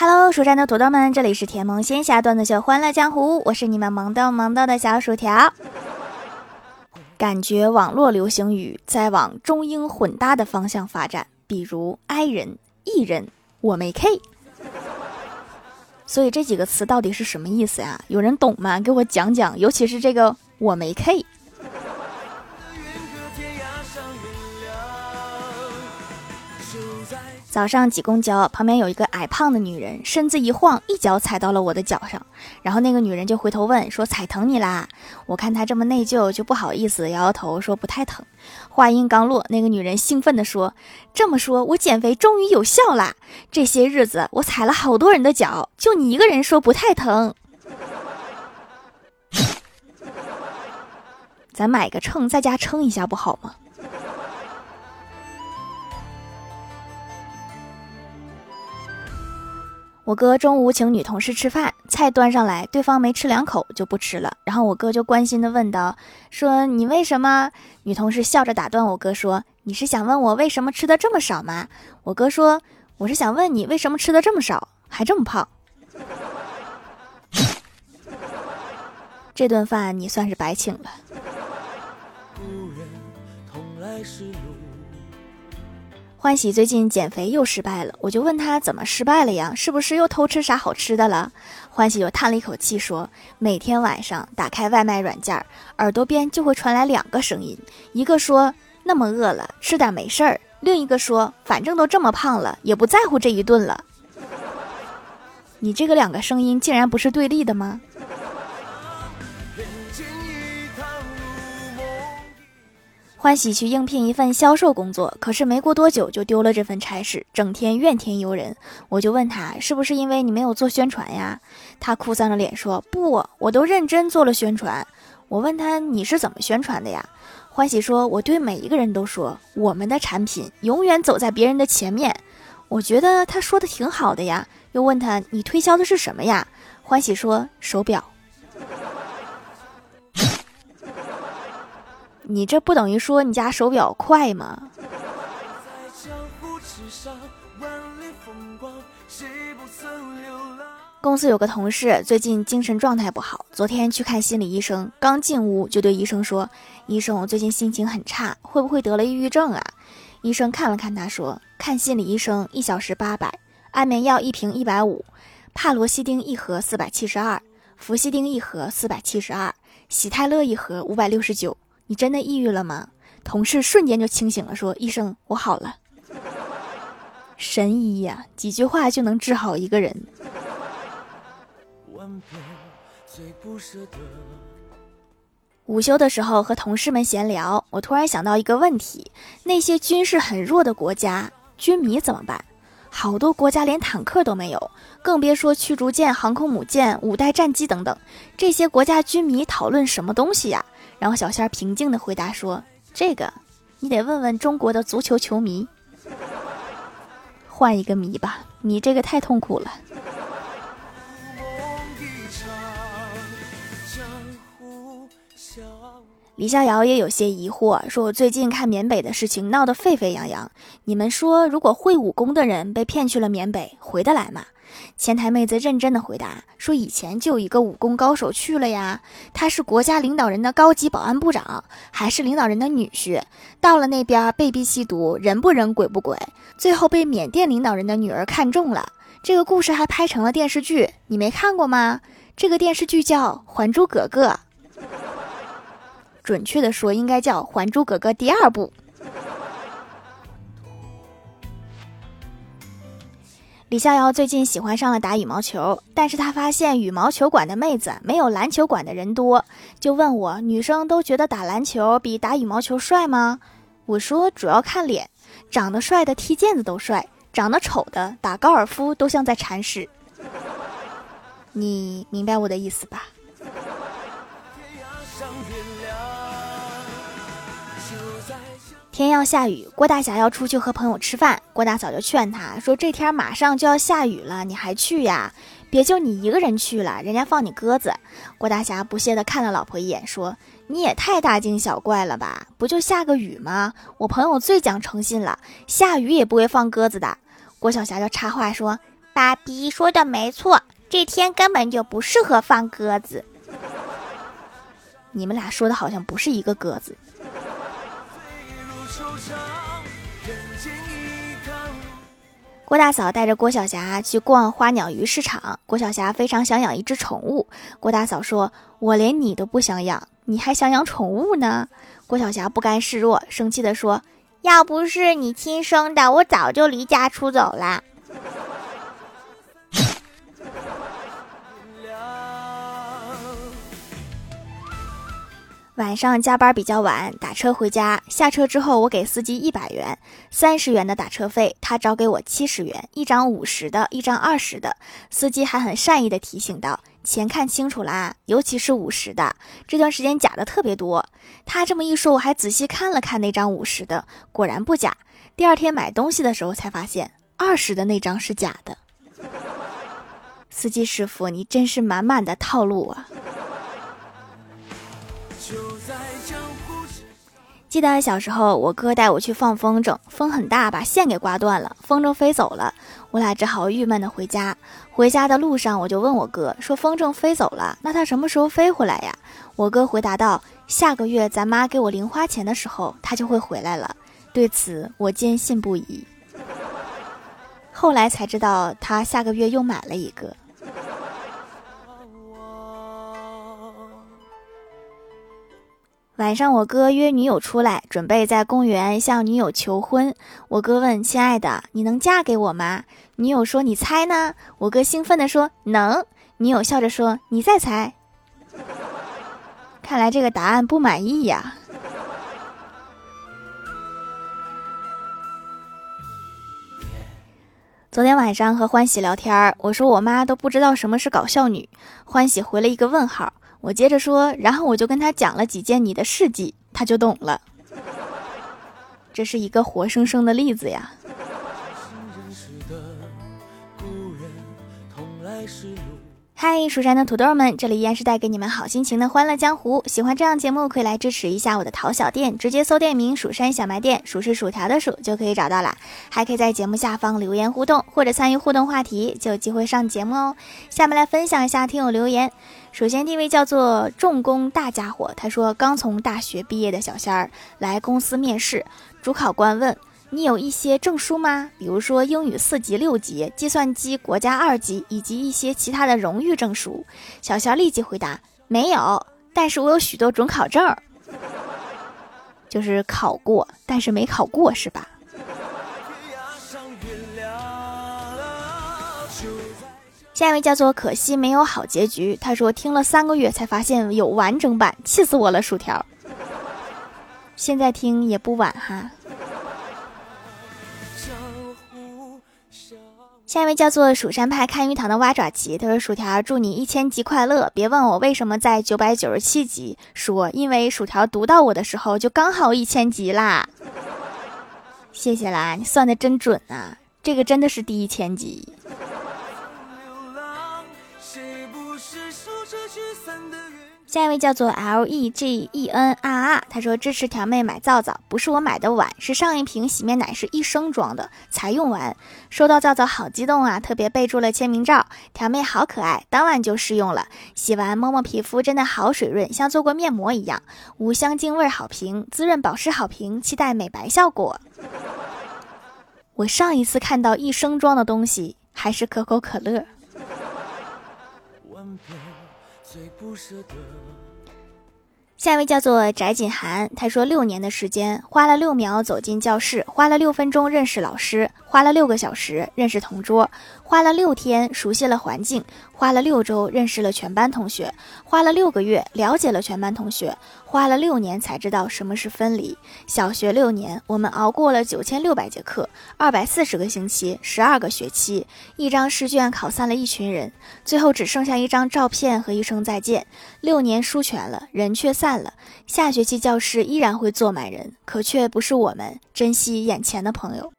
Hello，蜀山的土豆们，这里是甜萌仙侠段子秀《欢乐江湖》，我是你们萌豆萌豆的小薯条。感觉网络流行语在往中英混搭的方向发展，比如 “i 人”“艺人”“我没 K”。所以这几个词到底是什么意思呀？有人懂吗？给我讲讲，尤其是这个“我没 K”。早上挤公交，旁边有一个矮胖的女人，身子一晃，一脚踩到了我的脚上。然后那个女人就回头问说：“踩疼你啦？”我看她这么内疚，就不好意思摇摇头说：“不太疼。”话音刚落，那个女人兴奋地说：“这么说，我减肥终于有效啦！这些日子我踩了好多人的脚，就你一个人说不太疼。咱买个秤在家称一下不好吗？”我哥中午请女同事吃饭，菜端上来，对方没吃两口就不吃了。然后我哥就关心的问道：“说你为什么？”女同事笑着打断我哥说：“你是想问我为什么吃的这么少吗？”我哥说：“我是想问你为什么吃的这么少，还这么胖。”这顿饭你算是白请了。欢喜最近减肥又失败了，我就问他怎么失败了呀？是不是又偷吃啥好吃的了？欢喜又叹了一口气说：“每天晚上打开外卖软件，耳朵边就会传来两个声音，一个说那么饿了吃点没事儿，另一个说反正都这么胖了，也不在乎这一顿了。你这个两个声音竟然不是对立的吗？”欢喜去应聘一份销售工作，可是没过多久就丢了这份差事，整天怨天尤人。我就问他是不是因为你没有做宣传呀？他哭丧着脸说：“不，我都认真做了宣传。”我问他你是怎么宣传的呀？欢喜说：“我对每一个人都说，我们的产品永远走在别人的前面。”我觉得他说的挺好的呀。又问他你推销的是什么呀？欢喜说：“手表。”你这不等于说你家手表快吗？公司有个同事最近精神状态不好，昨天去看心理医生，刚进屋就对医生说：“医生，我最近心情很差，会不会得了抑郁症啊？”医生看了看他说：“看心理医生一小时八百，安眠药一瓶一百五，帕罗西汀一盒四百七十二，氟西汀一盒四百七十二，喜泰乐一盒五百六十九。”你真的抑郁了吗？同事瞬间就清醒了，说：“医生，我好了。”神医呀，几句话就能治好一个人。午休的时候和同事们闲聊，我突然想到一个问题：那些军事很弱的国家，军迷怎么办？好多国家连坦克都没有，更别说驱逐舰、航空母舰、五代战机等等。这些国家军迷讨论什么东西呀？然后小仙儿平静的回答说：“这个，你得问问中国的足球球迷。换一个迷吧，你这个太痛苦了。”李逍遥也有些疑惑，说：“我最近看缅北的事情闹得沸沸扬扬，你们说，如果会武功的人被骗去了缅北，回得来吗？”前台妹子认真的回答说：“以前就有一个武功高手去了呀，他是国家领导人的高级保安部长，还是领导人的女婿。到了那边被逼吸毒，人不人鬼不鬼，最后被缅甸领导人的女儿看中了。这个故事还拍成了电视剧，你没看过吗？这个电视剧叫《还珠格格》，准确的说应该叫《还珠格格》第二部。”李逍遥最近喜欢上了打羽毛球，但是他发现羽毛球馆的妹子没有篮球馆的人多，就问我：女生都觉得打篮球比打羽毛球帅吗？我说主要看脸，长得帅的踢毽子都帅，长得丑的打高尔夫都像在铲屎。你明白我的意思吧？天要下雨，郭大侠要出去和朋友吃饭。郭大嫂就劝他说：“这天马上就要下雨了，你还去呀？别就你一个人去了，人家放你鸽子。”郭大侠不屑地看了老婆一眼，说：“你也太大惊小怪了吧？不就下个雨吗？我朋友最讲诚信了，下雨也不会放鸽子的。”郭小霞就插话说：“爸比说的没错，这天根本就不适合放鸽子。你们俩说的好像不是一个鸽子。郭大嫂带着郭晓霞去逛花鸟鱼市场。郭晓霞非常想养一只宠物。郭大嫂说：“我连你都不想养，你还想养宠物呢？”郭晓霞不甘示弱，生气地说：“要不是你亲生的，我早就离家出走了。”晚上加班比较晚，打车回家。下车之后，我给司机一百元，三十元的打车费，他找给我七十元，一张五十的，一张二十的。司机还很善意的提醒道：“钱看清楚啦，尤其是五十的，这段时间假的特别多。”他这么一说，我还仔细看了看那张五十的，果然不假。第二天买东西的时候才发现，二十的那张是假的。司机师傅，你真是满满的套路啊！记得小时候，我哥带我去放风筝，风很大，把线给刮断了，风筝飞走了，我俩只好郁闷的回家。回家的路上，我就问我哥说：“风筝飞走了，那它什么时候飞回来呀？”我哥回答道：“下个月咱妈给我零花钱的时候，它就会回来了。”对此，我坚信不疑。后来才知道，他下个月又买了一个。晚上，我哥约女友出来，准备在公园向女友求婚。我哥问：“亲爱的，你能嫁给我吗？”女友说：“你猜呢？”我哥兴奋地说：“能。”女友笑着说：“你再猜。”看来这个答案不满意呀。昨天晚上和欢喜聊天，我说我妈都不知道什么是搞笑女，欢喜回了一个问号。我接着说，然后我就跟他讲了几件你的事迹，他就懂了。这是一个活生生的例子呀。嗨，蜀山的土豆们，这里依然是带给你们好心情的欢乐江湖。喜欢这样节目，可以来支持一下我的淘小店，直接搜店名“蜀山小卖店”，数是薯条的数就可以找到了。还可以在节目下方留言互动，或者参与互动话题，就有机会上节目哦。下面来分享一下听友留言。首先，第一位叫做重工大家伙，他说刚从大学毕业的小仙儿来公司面试，主考官问。你有一些证书吗？比如说英语四级、六级，计算机国家二级，以及一些其他的荣誉证书。小肖立即回答：没有，但是我有许多准考证，就是考过，但是没考过，是吧？下一位叫做可惜没有好结局，他说听了三个月才发现有完整版，气死我了，薯条。现在听也不晚哈。下一位叫做蜀山派看鱼塘的蛙爪奇，他说：“薯条祝你一千级快乐，别问我为什么在九百九十七级。说因为薯条读到我的时候就刚好一千级啦。谢谢啦，你算的真准啊，这个真的是第一千级。”下一位叫做 L E G E N R R，他说支持条妹买皂皂，不是我买的晚，是上一瓶洗面奶是一升装的，才用完。收到皂皂好激动啊，特别备注了签名照，条妹好可爱，当晚就试用了，洗完摸摸皮肤真的好水润，像做过面膜一样，无香精味好评，滋润保湿好评，期待美白效果。我上一次看到一升装的东西还是可口可乐。不舍得下一位叫做翟锦涵，他说六年的时间，花了六秒走进教室，花了六分钟认识老师，花了六个小时认识同桌。花了六天熟悉了环境，花了六周认识了全班同学，花了六个月了解了全班同学，花了六年才知道什么是分离。小学六年，我们熬过了九千六百节课，二百四十个星期，十二个学期，一张试卷考散了一群人，最后只剩下一张照片和一声再见。六年书全了，人却散了。下学期教室依然会坐满人，可却不是我们珍惜眼前的朋友。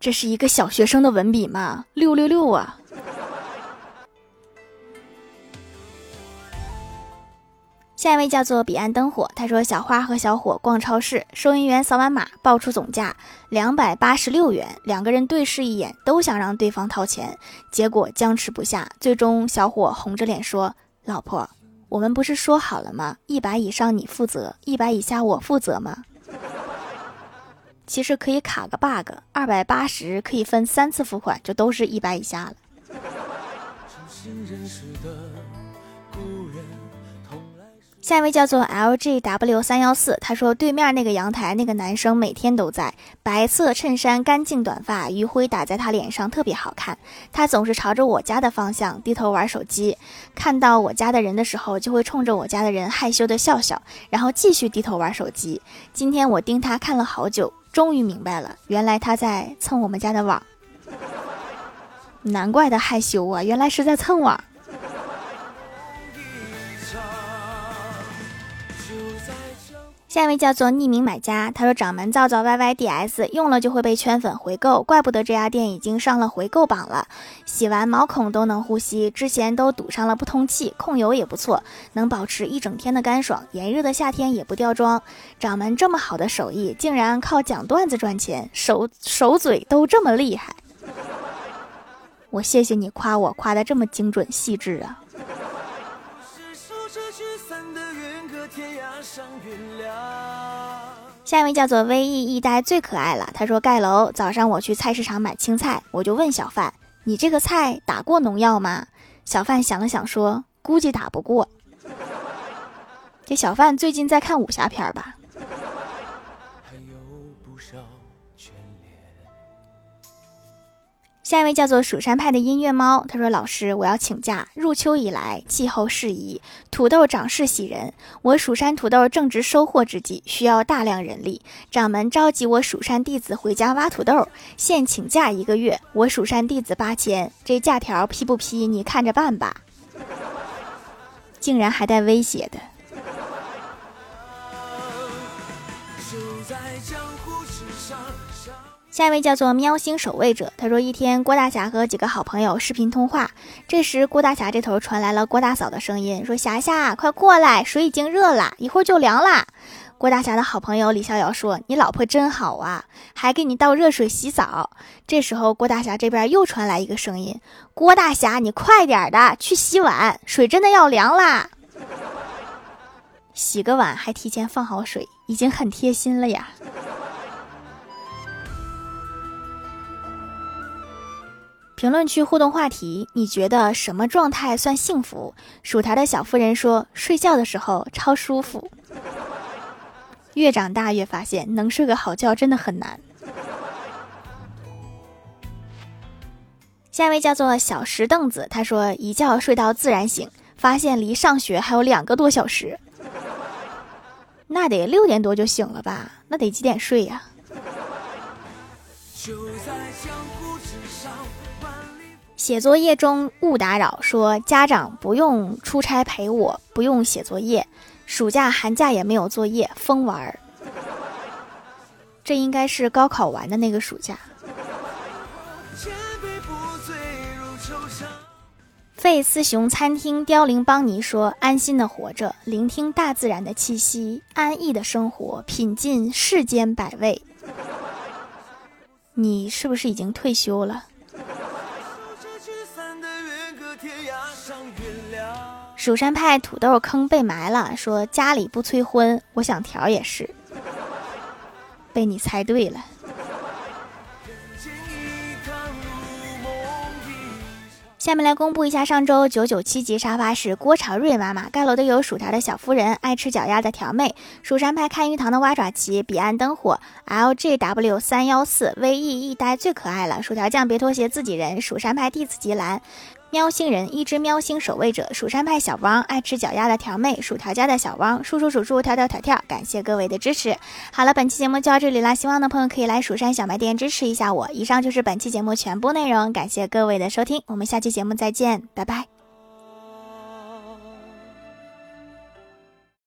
这是一个小学生的文笔吗？六六六啊！下一位叫做彼岸灯火，他说小花和小伙逛超市，收银员扫完码报出总价两百八十六元，两个人对视一眼，都想让对方掏钱，结果僵持不下，最终小伙红着脸说：“老婆，我们不是说好了吗？一百以上你负责，一百以下我负责吗？”其实可以卡个 bug，二百八十可以分三次付款，就都是一百以下了。下一位叫做 L G W 三幺四，他说对面那个阳台那个男生每天都在，白色衬衫，干净短发，余晖打在他脸上特别好看。他总是朝着我家的方向低头玩手机，看到我家的人的时候，就会冲着我家的人害羞的笑笑，然后继续低头玩手机。今天我盯他看了好久，终于明白了，原来他在蹭我们家的网。难怪他害羞啊，原来是在蹭网。下一位叫做匿名买家，他说掌门皂皂 YYDS 用了就会被圈粉回购，怪不得这家店已经上了回购榜了。洗完毛孔都能呼吸，之前都堵上了不通气，控油也不错，能保持一整天的干爽，炎热的夏天也不掉妆。掌门这么好的手艺，竟然靠讲段子赚钱，手手嘴都这么厉害。我谢谢你夸我夸的这么精准细致啊。下一位叫做微意一呆最可爱了。他说盖楼早上我去菜市场买青菜，我就问小贩：“你这个菜打过农药吗？”小贩想了想说：“估计打不过。”这小贩最近在看武侠片吧？下一位叫做蜀山派的音乐猫，他说：“老师，我要请假。入秋以来，气候适宜，土豆长势喜人。我蜀山土豆正值收获之际，需要大量人力。掌门召集我蜀山弟子回家挖土豆，现请假一个月。我蜀山弟子八千，这假条批不批？你看着办吧。”竟然还带威胁的。下一位叫做喵星守卫者，他说一天郭大侠和几个好朋友视频通话，这时郭大侠这头传来了郭大嫂的声音，说霞霞快过来，水已经热了，一会儿就凉啦。郭大侠的好朋友李逍遥说：“你老婆真好啊，还给你倒热水洗澡。”这时候郭大侠这边又传来一个声音：“郭大侠，你快点的去洗碗，水真的要凉啦。”洗个碗还提前放好水，已经很贴心了呀。评论区互动话题：你觉得什么状态算幸福？薯条的小夫人说：睡觉的时候超舒服。越长大越发现，能睡个好觉真的很难。下一位叫做小石凳子，他说一觉睡到自然醒，发现离上学还有两个多小时。那得六点多就醒了吧？那得几点睡呀？就在江。写作业中勿打扰，说家长不用出差陪我，不用写作业，暑假寒假也没有作业，疯玩儿。这应该是高考完的那个暑假。费斯熊餐厅凋零邦尼说：“安心的活着，聆听大自然的气息，安逸的生活，品尽世间百味。”你是不是已经退休了？蜀山派土豆坑被埋了，说家里不催婚，我想条也是，被你猜对了。下面来公布一下上周九九七级沙发是郭朝瑞妈妈盖楼的有薯条的小夫人，爱吃脚丫的条妹，蜀山派看鱼塘的蛙爪旗，彼岸灯火，L G W 三幺四，V E 一呆最可爱了，薯条酱别拖鞋自己人，蜀山派弟子吉兰。喵星人，一只喵星守卫者，蜀山派小汪，爱吃脚丫的条妹，薯条家的小汪，数数数数，跳跳跳跳，感谢各位的支持。好了，本期节目就到这里啦，希望的朋友可以来蜀山小卖店支持一下我。以上就是本期节目全部内容，感谢各位的收听，我们下期节目再见，拜拜。